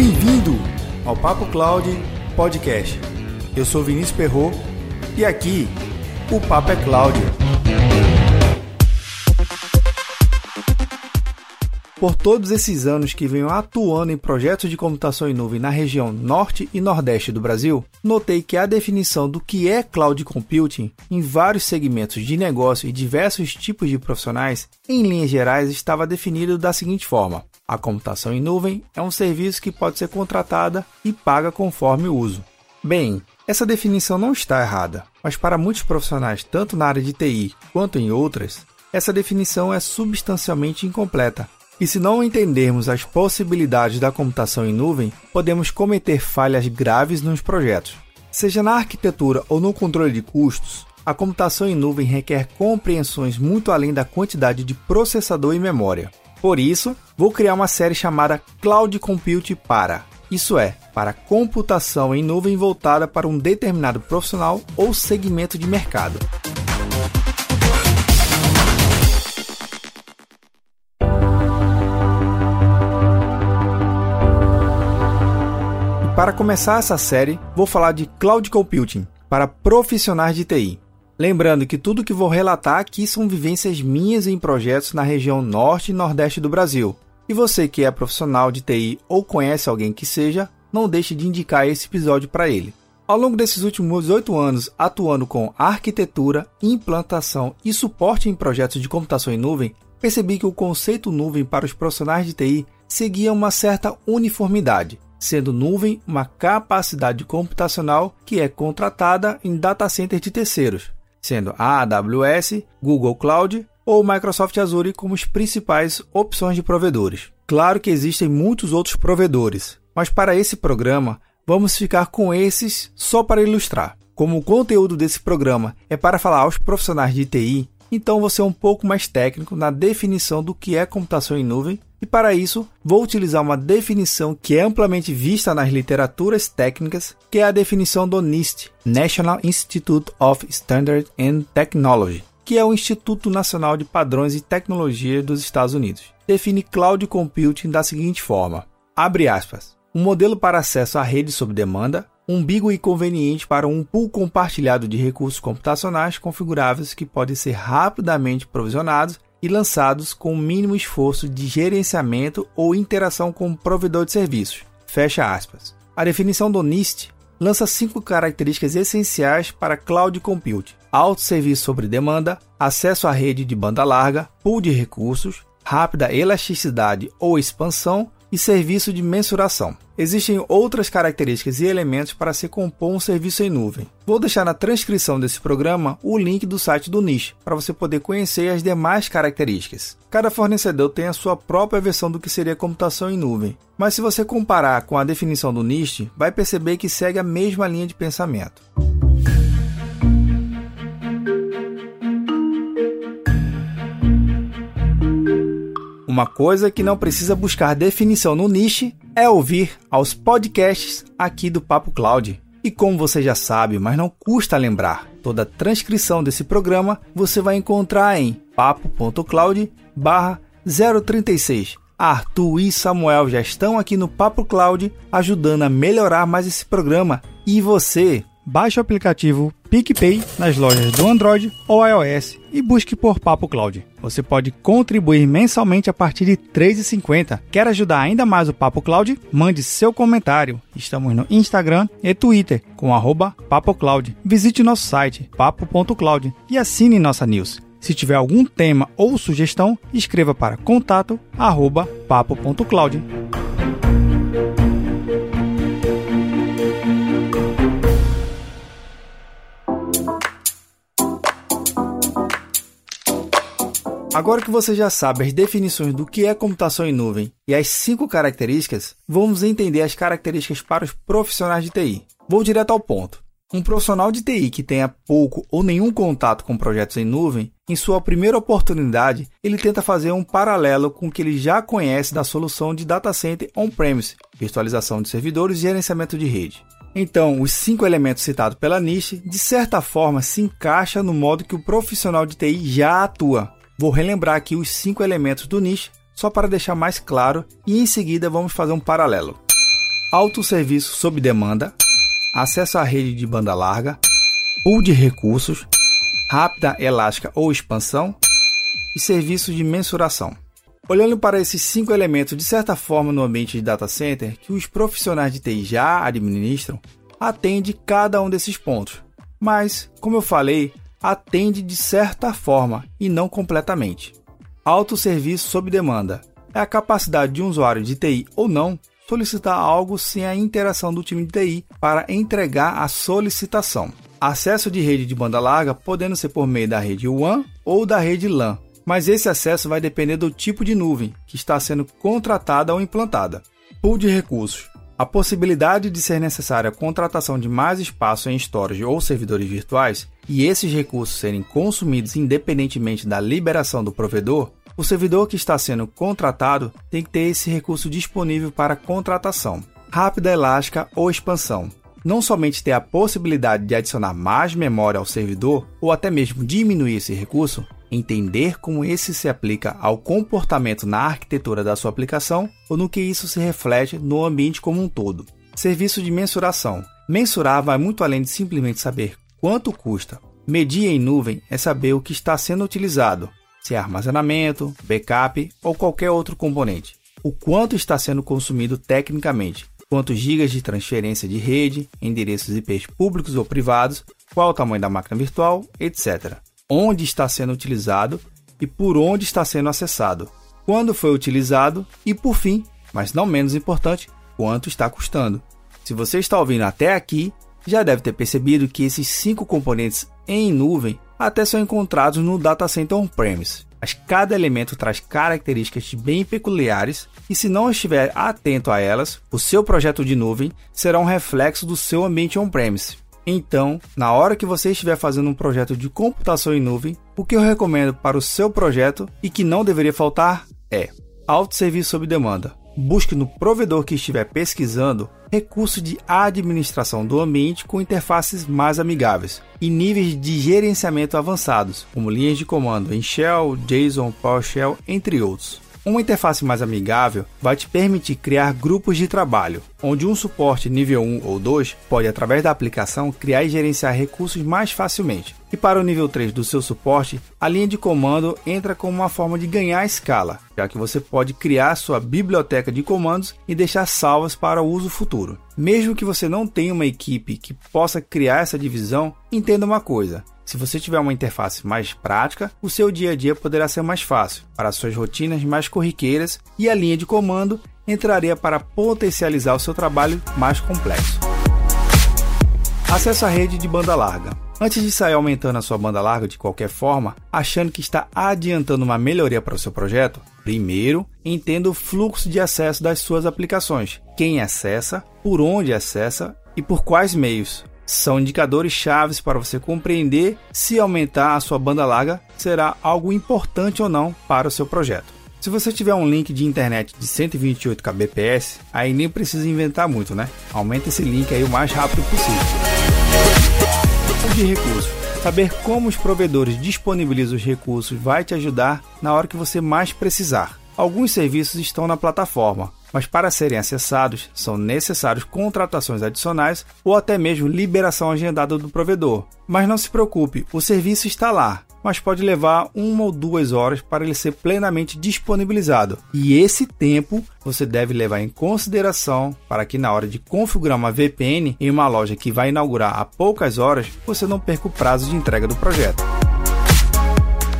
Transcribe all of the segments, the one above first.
Bem-vindo ao Papo Cloud Podcast. Eu sou Vinícius Perro e aqui o Papo é Cloud. Por todos esses anos que venho atuando em projetos de computação em nuvem na região norte e nordeste do Brasil, notei que a definição do que é cloud computing em vários segmentos de negócio e diversos tipos de profissionais, em linhas gerais, estava definido da seguinte forma: a computação em nuvem é um serviço que pode ser contratada e paga conforme o uso. Bem, essa definição não está errada, mas para muitos profissionais, tanto na área de TI quanto em outras, essa definição é substancialmente incompleta e se não entendermos as possibilidades da computação em nuvem, podemos cometer falhas graves nos projetos. Seja na arquitetura ou no controle de custos, a computação em nuvem requer compreensões muito além da quantidade de processador e memória. Por isso, vou criar uma série chamada Cloud Compute para, isso é, para computação em nuvem voltada para um determinado profissional ou segmento de mercado. Para começar essa série, vou falar de Cloud Computing para profissionais de TI. Lembrando que tudo que vou relatar aqui são vivências minhas em projetos na região norte e nordeste do Brasil. E você que é profissional de TI ou conhece alguém que seja, não deixe de indicar esse episódio para ele. Ao longo desses últimos oito anos atuando com arquitetura, implantação e suporte em projetos de computação em nuvem, percebi que o conceito nuvem para os profissionais de TI seguia uma certa uniformidade sendo nuvem uma capacidade computacional que é contratada em data centers de terceiros, sendo a AWS, Google Cloud ou Microsoft Azure como as principais opções de provedores. Claro que existem muitos outros provedores, mas para esse programa vamos ficar com esses só para ilustrar. Como o conteúdo desse programa é para falar aos profissionais de TI, então vou ser um pouco mais técnico na definição do que é computação em nuvem e para isso, vou utilizar uma definição que é amplamente vista nas literaturas técnicas, que é a definição do NIST, National Institute of Standards and Technology, que é o Instituto Nacional de Padrões e Tecnologia dos Estados Unidos. Define cloud computing da seguinte forma: abre aspas, um modelo para acesso à rede sob demanda, umbigo e conveniente para um pool compartilhado de recursos computacionais configuráveis que podem ser rapidamente provisionados e lançados com o mínimo esforço de gerenciamento ou interação com o provedor de serviços. Fecha aspas. A definição do NIST lança cinco características essenciais para cloud computing: alto serviço sobre demanda, acesso à rede de banda larga, pool de recursos, rápida elasticidade ou expansão e serviço de mensuração. Existem outras características e elementos para se compor um serviço em nuvem. Vou deixar na transcrição desse programa o link do site do Niche para você poder conhecer as demais características. Cada fornecedor tem a sua própria versão do que seria computação em nuvem, mas se você comparar com a definição do NIST, vai perceber que segue a mesma linha de pensamento. Uma coisa que não precisa buscar definição no niche é ouvir aos podcasts aqui do Papo Cloud. E como você já sabe, mas não custa lembrar, toda a transcrição desse programa você vai encontrar em papo.cloud 036. Arthur e Samuel já estão aqui no Papo Cloud ajudando a melhorar mais esse programa. E você baixe o aplicativo PicPay nas lojas do Android ou iOS e busque por Papo Cloud. Você pode contribuir mensalmente a partir de R$ 3,50. Quer ajudar ainda mais o Papo Cloud? Mande seu comentário. Estamos no Instagram e Twitter com arroba PapoCloud. Visite nosso site papo.cloud e assine nossa news. Se tiver algum tema ou sugestão, escreva para contato Agora que você já sabe as definições do que é computação em nuvem e as cinco características, vamos entender as características para os profissionais de TI. Vou direto ao ponto. Um profissional de TI que tenha pouco ou nenhum contato com projetos em nuvem, em sua primeira oportunidade, ele tenta fazer um paralelo com o que ele já conhece da solução de data center on-premise, virtualização de servidores e gerenciamento de rede. Então, os cinco elementos citados pela Niche, de certa forma, se encaixa no modo que o profissional de TI já atua, Vou relembrar aqui os cinco elementos do niche, só para deixar mais claro, e em seguida vamos fazer um paralelo. autosserviço sob demanda, acesso à rede de banda larga, pool de recursos, rápida, elástica ou expansão e serviços de mensuração. Olhando para esses cinco elementos de certa forma no ambiente de data center que os profissionais de TI já administram, atende cada um desses pontos. Mas, como eu falei, atende de certa forma e não completamente. Autosserviço sob demanda é a capacidade de um usuário de TI ou não solicitar algo sem a interação do time de TI para entregar a solicitação. Acesso de rede de banda larga podendo ser por meio da rede WAN ou da rede LAN, mas esse acesso vai depender do tipo de nuvem que está sendo contratada ou implantada. Pool de recursos a possibilidade de ser necessária a contratação de mais espaço em storage ou servidores virtuais e esses recursos serem consumidos independentemente da liberação do provedor, o servidor que está sendo contratado tem que ter esse recurso disponível para contratação, rápida, elástica ou expansão. Não somente ter a possibilidade de adicionar mais memória ao servidor ou até mesmo diminuir esse recurso, entender como esse se aplica ao comportamento na arquitetura da sua aplicação ou no que isso se reflete no ambiente como um todo. Serviço de mensuração. Mensurar vai muito além de simplesmente saber quanto custa. Medir em nuvem é saber o que está sendo utilizado, se é armazenamento, backup ou qualquer outro componente. O quanto está sendo consumido tecnicamente, quantos gigas de transferência de rede, endereços IPs públicos ou privados, qual o tamanho da máquina virtual, etc onde está sendo utilizado e por onde está sendo acessado, quando foi utilizado e, por fim, mas não menos importante, quanto está custando. Se você está ouvindo até aqui, já deve ter percebido que esses cinco componentes em nuvem até são encontrados no data center on-premise. Mas cada elemento traz características bem peculiares e se não estiver atento a elas, o seu projeto de nuvem será um reflexo do seu ambiente on-premise. Então, na hora que você estiver fazendo um projeto de computação em nuvem, o que eu recomendo para o seu projeto e que não deveria faltar é autosserviço sob demanda. Busque no provedor que estiver pesquisando recursos de administração do ambiente com interfaces mais amigáveis e níveis de gerenciamento avançados, como linhas de comando em Shell, JSON, PowerShell, entre outros. Uma interface mais amigável vai te permitir criar grupos de trabalho, onde um suporte nível 1 ou 2 pode, através da aplicação, criar e gerenciar recursos mais facilmente. E para o nível 3 do seu suporte, a linha de comando entra como uma forma de ganhar escala, já que você pode criar sua biblioteca de comandos e deixar salvas para o uso futuro. Mesmo que você não tenha uma equipe que possa criar essa divisão, entenda uma coisa: se você tiver uma interface mais prática, o seu dia a dia poderá ser mais fácil para suas rotinas mais corriqueiras e a linha de comando entraria para potencializar o seu trabalho mais complexo. Acesso à rede de banda larga. Antes de sair aumentando a sua banda larga de qualquer forma, achando que está adiantando uma melhoria para o seu projeto, primeiro entenda o fluxo de acesso das suas aplicações, quem acessa, por onde acessa e por quais meios são indicadores chaves para você compreender se aumentar a sua banda larga será algo importante ou não para o seu projeto. Se você tiver um link de internet de 128 kbps, aí nem precisa inventar muito, né? Aumenta esse link aí o mais rápido possível. De. Saber como os provedores disponibilizam os recursos vai te ajudar na hora que você mais precisar. Alguns serviços estão na plataforma, mas para serem acessados são necessários contratações adicionais ou até mesmo liberação agendada do provedor. Mas não se preocupe, o serviço está lá, mas pode levar uma ou duas horas para ele ser plenamente disponibilizado. E esse tempo você deve levar em consideração para que na hora de configurar uma VPN em uma loja que vai inaugurar há poucas horas, você não perca o prazo de entrega do projeto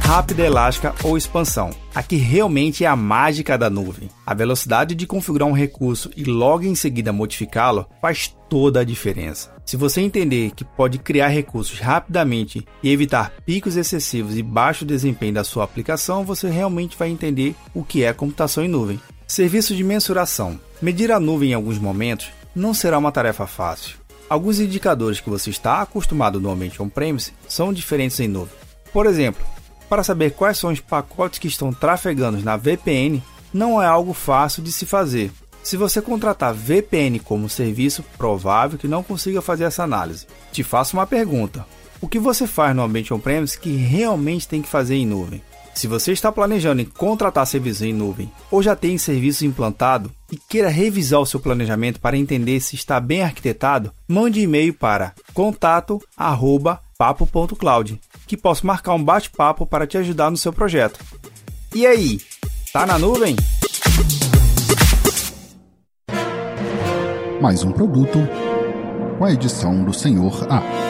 rápida, elástica ou expansão. Aqui realmente é a mágica da nuvem. A velocidade de configurar um recurso e logo em seguida modificá-lo faz toda a diferença. Se você entender que pode criar recursos rapidamente e evitar picos excessivos e baixo desempenho da sua aplicação, você realmente vai entender o que é computação em nuvem. Serviço de mensuração. Medir a nuvem em alguns momentos não será uma tarefa fácil. Alguns indicadores que você está acostumado no ambiente on-premise são diferentes em nuvem. Por exemplo, para saber quais são os pacotes que estão trafegando na VPN não é algo fácil de se fazer. Se você contratar VPN como serviço, provável que não consiga fazer essa análise. Te faço uma pergunta: o que você faz no ambiente on-premise que realmente tem que fazer em nuvem? Se você está planejando em contratar serviços em nuvem ou já tem serviço implantado e queira revisar o seu planejamento para entender se está bem arquitetado, mande e-mail para contato@papo.cloud, que posso marcar um bate-papo para te ajudar no seu projeto. E aí, tá na nuvem? Mais um produto com a edição do Senhor A.